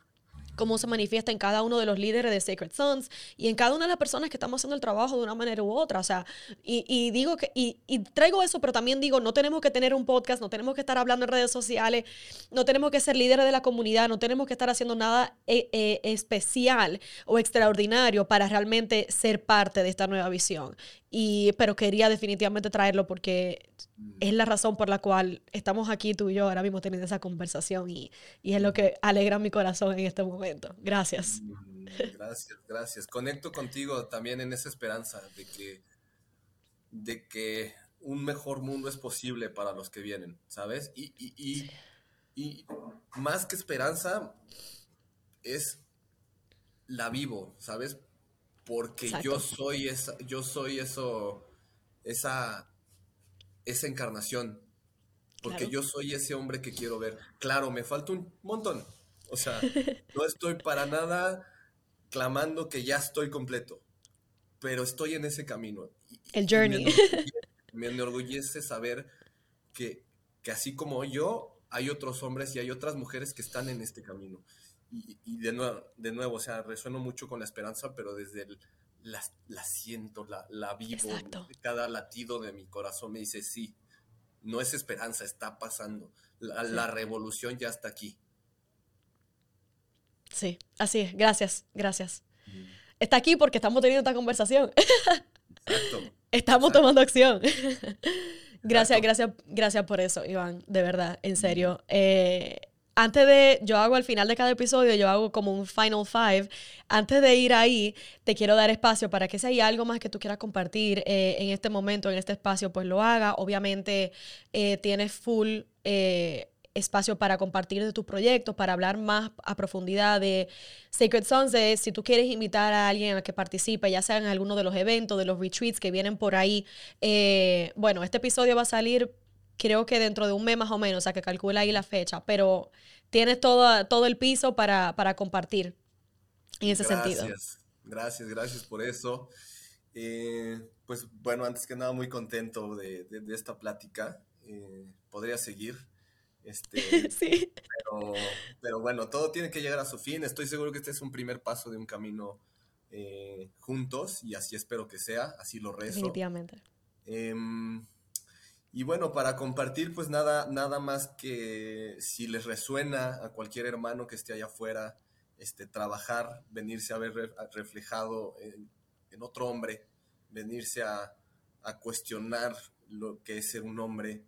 cómo se manifiesta en cada uno de los líderes de Sacred Sons y en cada una de las personas que estamos haciendo el trabajo de una manera u otra. O sea, y, digo que, y, traigo eso, pero también digo, no tenemos que tener un podcast, no tenemos que estar hablando en redes sociales, no tenemos que ser líderes de la comunidad, no tenemos que estar haciendo nada eh, eh, especial o extraordinario para realmente ser parte de esta nueva visión. Y, pero quería definitivamente traerlo porque es la razón por la cual estamos aquí tú y yo ahora mismo teniendo esa conversación y, y es lo que alegra mi corazón en este momento. Gracias. Mm, gracias, gracias. Conecto contigo también en esa esperanza de que, de que un mejor mundo es posible para los que vienen, ¿sabes? Y, y, y más que esperanza es la vivo, ¿sabes? porque yo soy esa, yo soy eso, esa, esa encarnación, porque yo soy ese hombre que quiero ver. Claro, me falta un montón, o sea, no estoy para nada clamando que ya estoy completo, pero estoy en ese camino. El journey. Me enorgullece, saber que, que así como yo, hay otros hombres y hay otras mujeres que están en este camino y, de, nuevo, de nuevo, o sea, resueno mucho con la esperanza, pero desde el, la, la siento, la, la vivo, cada latido de mi corazón me dice, sí, no es esperanza, está pasando, la, la revolución ya está aquí. Sí, así es, gracias, gracias. Está aquí porque estamos teniendo esta conversación. Exacto. Estamos tomando acción. gracias, gracias, gracias por eso, Iván, de verdad, en serio. Eh, antes de, yo hago al final de cada episodio, yo hago como un final five. Antes de ir ahí, te quiero dar espacio para que si hay algo más que tú quieras compartir eh, en este momento, en este espacio, pues lo haga. Obviamente eh, tienes full eh, espacio para compartir de tus proyectos, para hablar más a profundidad de Sacred Sons, de si tú quieres invitar a alguien a que participe, ya sea en alguno de los eventos, de los retreats que vienen por ahí. bueno, este episodio va a salir creo que dentro de un mes más o menos, o sea, que calcula ahí la fecha, pero tienes todo, todo el piso para, compartir en ese sentido. Gracias, gracias por eso. Eh, pues bueno, antes que nada, muy contento de, esta plática. Eh, podría seguir. Este, sí. Pero, bueno, todo tiene que llegar a su fin. Estoy seguro que este es un primer paso de un camino eh, juntos y así espero que sea, así lo rezo. Definitivamente. Y bueno, para compartir, pues nada, nada más que si les resuena a cualquier hermano que esté allá afuera, este, trabajar, venirse a ver reflejado en, otro hombre, venirse a, cuestionar lo que es ser un hombre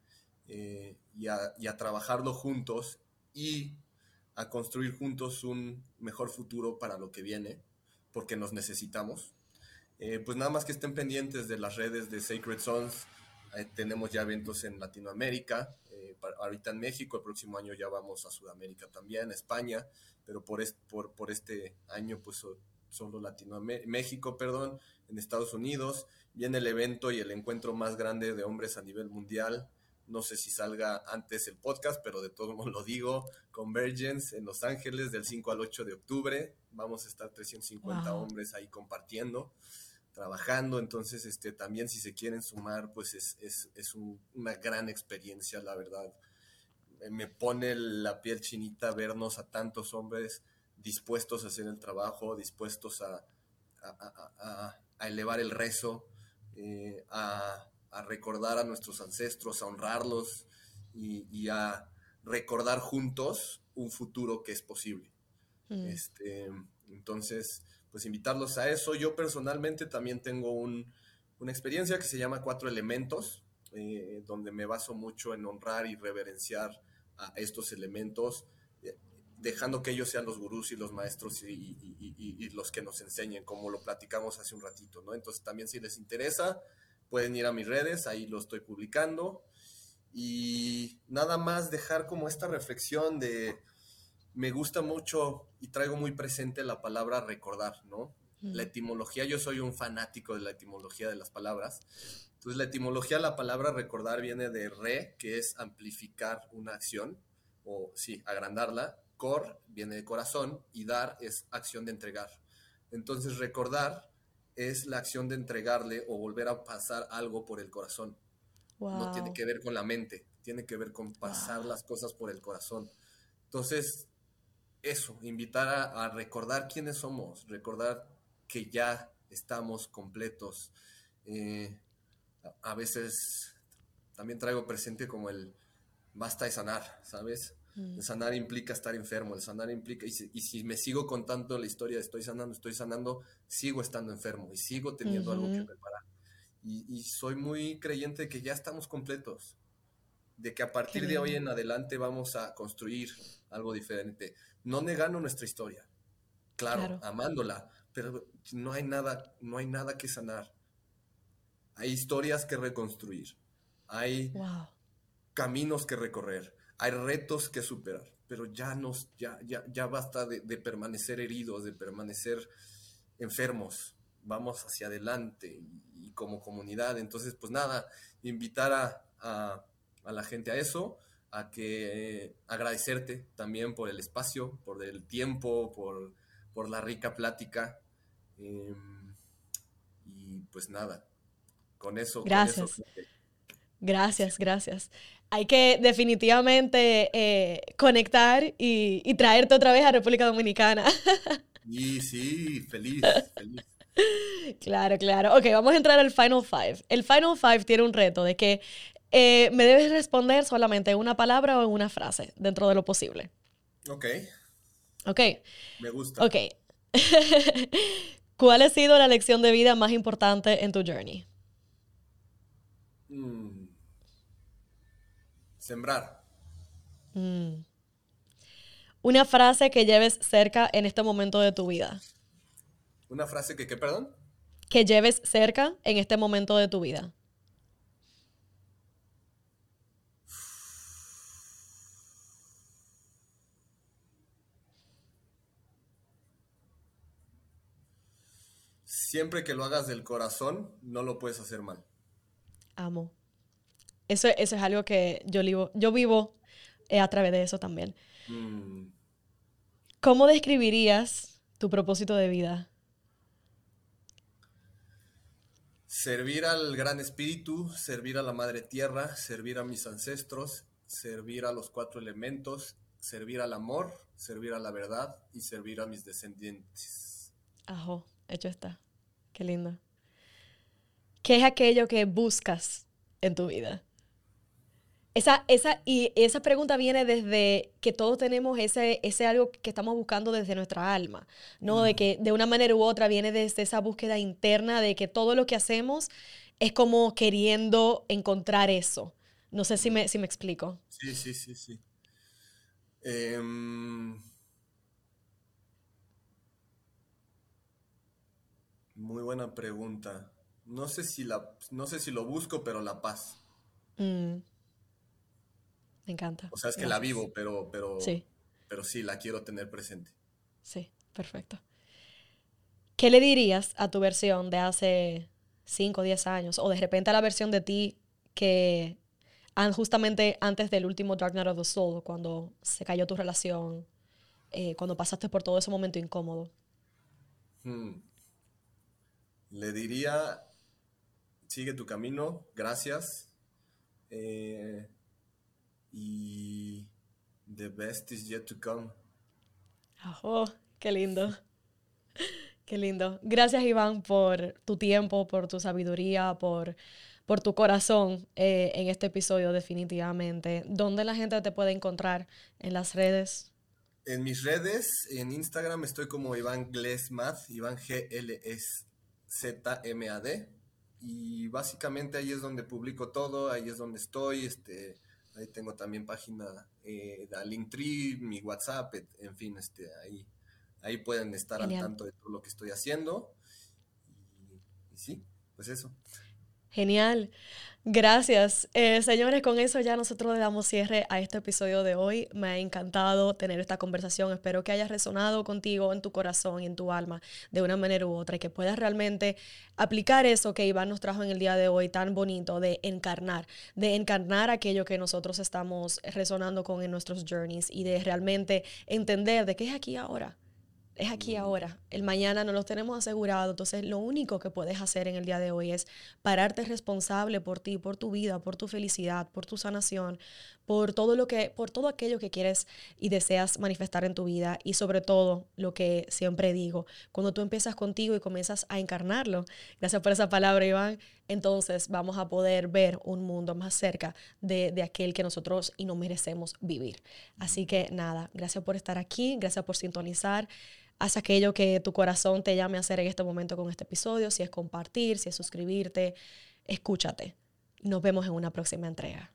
eh, y, a, trabajarlo juntos y a construir juntos un mejor futuro para lo que viene, porque nos necesitamos. Eh, pues nada más que estén pendientes de las redes de Sacred Sons, tenemos ya eventos en Latinoamérica, eh, ahorita en México, el próximo año ya vamos a Sudamérica también, España, pero por, por, por este año pues solo Latinoamérica, México, perdón, en Estados Unidos. Viene el evento y el encuentro más grande de hombres a nivel mundial. No sé si salga antes el podcast, pero de todos modos lo digo. Convergence en Los Ángeles del 5 al 8 de octubre. Vamos a estar 350 hombres ahí compartiendo trabajando, entonces este, también si se quieren sumar, pues es, es, es una gran experiencia, la verdad. Me pone la piel chinita vernos a tantos hombres dispuestos a hacer el trabajo, dispuestos a, a, a, elevar el rezo, eh, a, recordar a nuestros ancestros, a honrarlos y, y, a recordar juntos un futuro que es posible. Mm. Este, entonces, pues invitarlos a eso. Yo personalmente también tengo una experiencia que se llama Cuatro Elementos, eh, donde me baso mucho en honrar y reverenciar a estos elementos, eh, dejando que ellos sean los gurús y los maestros y, los que nos enseñen, como lo platicamos hace un ratito, ¿no? Entonces también si les interesa, pueden ir a mis redes, ahí lo estoy publicando. Y nada más dejar como esta reflexión de me gusta mucho y traigo muy presente la palabra recordar, ¿no? La etimología, yo soy un fanático de la etimología de las palabras. Entonces, la etimología de la palabra recordar viene de re, que es amplificar una acción, o sí, agrandarla. Cor viene de corazón y dar es acción de entregar. Entonces, recordar es la acción de entregarle o volver a pasar algo por el corazón. No tiene que ver con la mente, tiene que ver con pasar las cosas por el corazón. Entonces, eso, invitar a, recordar quiénes somos, recordar que ya estamos completos. Eh, a, veces también traigo presente como el basta de sanar, ¿sabes? Mm. El sanar implica estar enfermo, el sanar implica, y si, me sigo contando la historia de estoy sanando, estoy sanando, sigo estando enfermo y sigo teniendo algo que reparar. Y, soy muy creyente de que ya estamos completos, de que a partir de hoy en adelante vamos a construir algo diferente, no negando nuestra historia, claro, amándola, pero no hay nada, no hay nada que sanar. Hay historias que reconstruir, hay caminos que recorrer, hay retos que superar, pero ya nos, ya, ya, ya basta de, permanecer heridos, de permanecer enfermos. Vamos hacia adelante y, como comunidad. Entonces, pues nada, invitar a, la gente a eso, a que agradecerte también por el espacio, por el tiempo, por, la rica plática. Em, y pues nada, con eso. Gracias. Gracias, gracias. Hay que definitivamente eh, conectar y, traerte otra vez a República Dominicana. Sí, sí, feliz, feliz. Claro, claro. Ok, vamos a entrar al Final Five. El Final Five tiene un reto de que eh, me debes responder solamente una palabra o en una frase, dentro de lo posible. Ok. Ok. Me gusta. Ok. ¿Cuál ha sido la lección de vida más importante en tu journey? Mm. Sembrar. Mm. Una frase que lleves cerca en este momento de tu vida. ¿Una frase que qué, perdón? Que lleves cerca en este momento de tu vida. Siempre que lo hagas del corazón, no lo puedes hacer mal amo. Eso, eso es algo que yo vivo, yo vivo eh, a través de eso también. Mm. ¿Cómo describirías tu propósito de vida? Servir al Gran Espíritu, servir a la Madre Tierra, servir a mis ancestros, servir a los cuatro elementos, servir al amor, servir a la verdad y servir a mis descendientes. Ajo, hecho está. Qué lindo. ¿Qué es aquello que buscas en tu vida? Esa, esa, y esa pregunta viene desde que todos tenemos ese, ese algo que estamos buscando desde nuestra alma, ¿no? De que de una manera u otra viene desde esa búsqueda interna de que todo lo que hacemos es como queriendo encontrar eso. No sé si me, si me explico. Sí, sí, sí, sí. Em, muy buena pregunta no sé si la, no sé si lo busco, pero la paz. Mm. Me encanta. O sea, es que la vivo, pero, pero, sí. pero sí, la quiero tener presente. Sí, perfecto. ¿Qué le dirías a tu versión de hace 5 o 10 años? O de repente a la versión de ti que justamente antes del último Dark Night of the Soul, cuando se cayó tu relación, eh, cuando pasaste por todo ese momento incómodo. Hmm. Le diría sigue tu camino, gracias. Eh, y the best is yet to come. Oh, qué lindo. Qué lindo. Gracias, Iván, por tu tiempo, por tu sabiduría, por, por tu corazón eh, en este episodio, definitivamente. ¿Dónde la gente te puede encontrar? ¿En las redes? En mis redes, en Instagram estoy como Iván Glesmad, Iván G-L-S-Z-M-A-D y básicamente ahí es donde publico todo, ahí es donde estoy, este, ahí tengo también página eh, de Linktree, mi WhatsApp, en fin, este, ahí, ahí pueden estar al tanto de todo lo que estoy haciendo. y sí, pues eso. Genial. Gracias. Eh, señores, con eso ya nosotros le damos cierre a este episodio de hoy. Me ha encantado tener esta conversación. Espero que haya resonado contigo en tu corazón y en tu alma de una manera u otra y que puedas realmente aplicar eso que Iván nos trajo en el día de hoy tan bonito de encarnar, de encarnar aquello que nosotros estamos resonando con en nuestros journeys y de realmente entender de qué es aquí ahora es aquí ahora. El mañana no lo tenemos asegurado. Entonces, lo único que puedes hacer en el día de hoy es pararte responsable por ti, por tu vida, por tu felicidad, por tu sanación, por todo lo que, por todo aquello que quieres y deseas manifestar en tu vida y sobre todo lo que siempre digo, cuando tú empiezas contigo y comienzas a encarnarlo, gracias por esa palabra Iván, entonces vamos a poder ver un mundo más cerca de, de aquel que nosotros y no merecemos vivir. Así que nada, gracias por estar aquí, gracias por sintonizar. Haz aquello que tu corazón te llame a hacer en este momento con este episodio, si es compartir, si es suscribirte, escúchate. Nos vemos en una próxima entrega.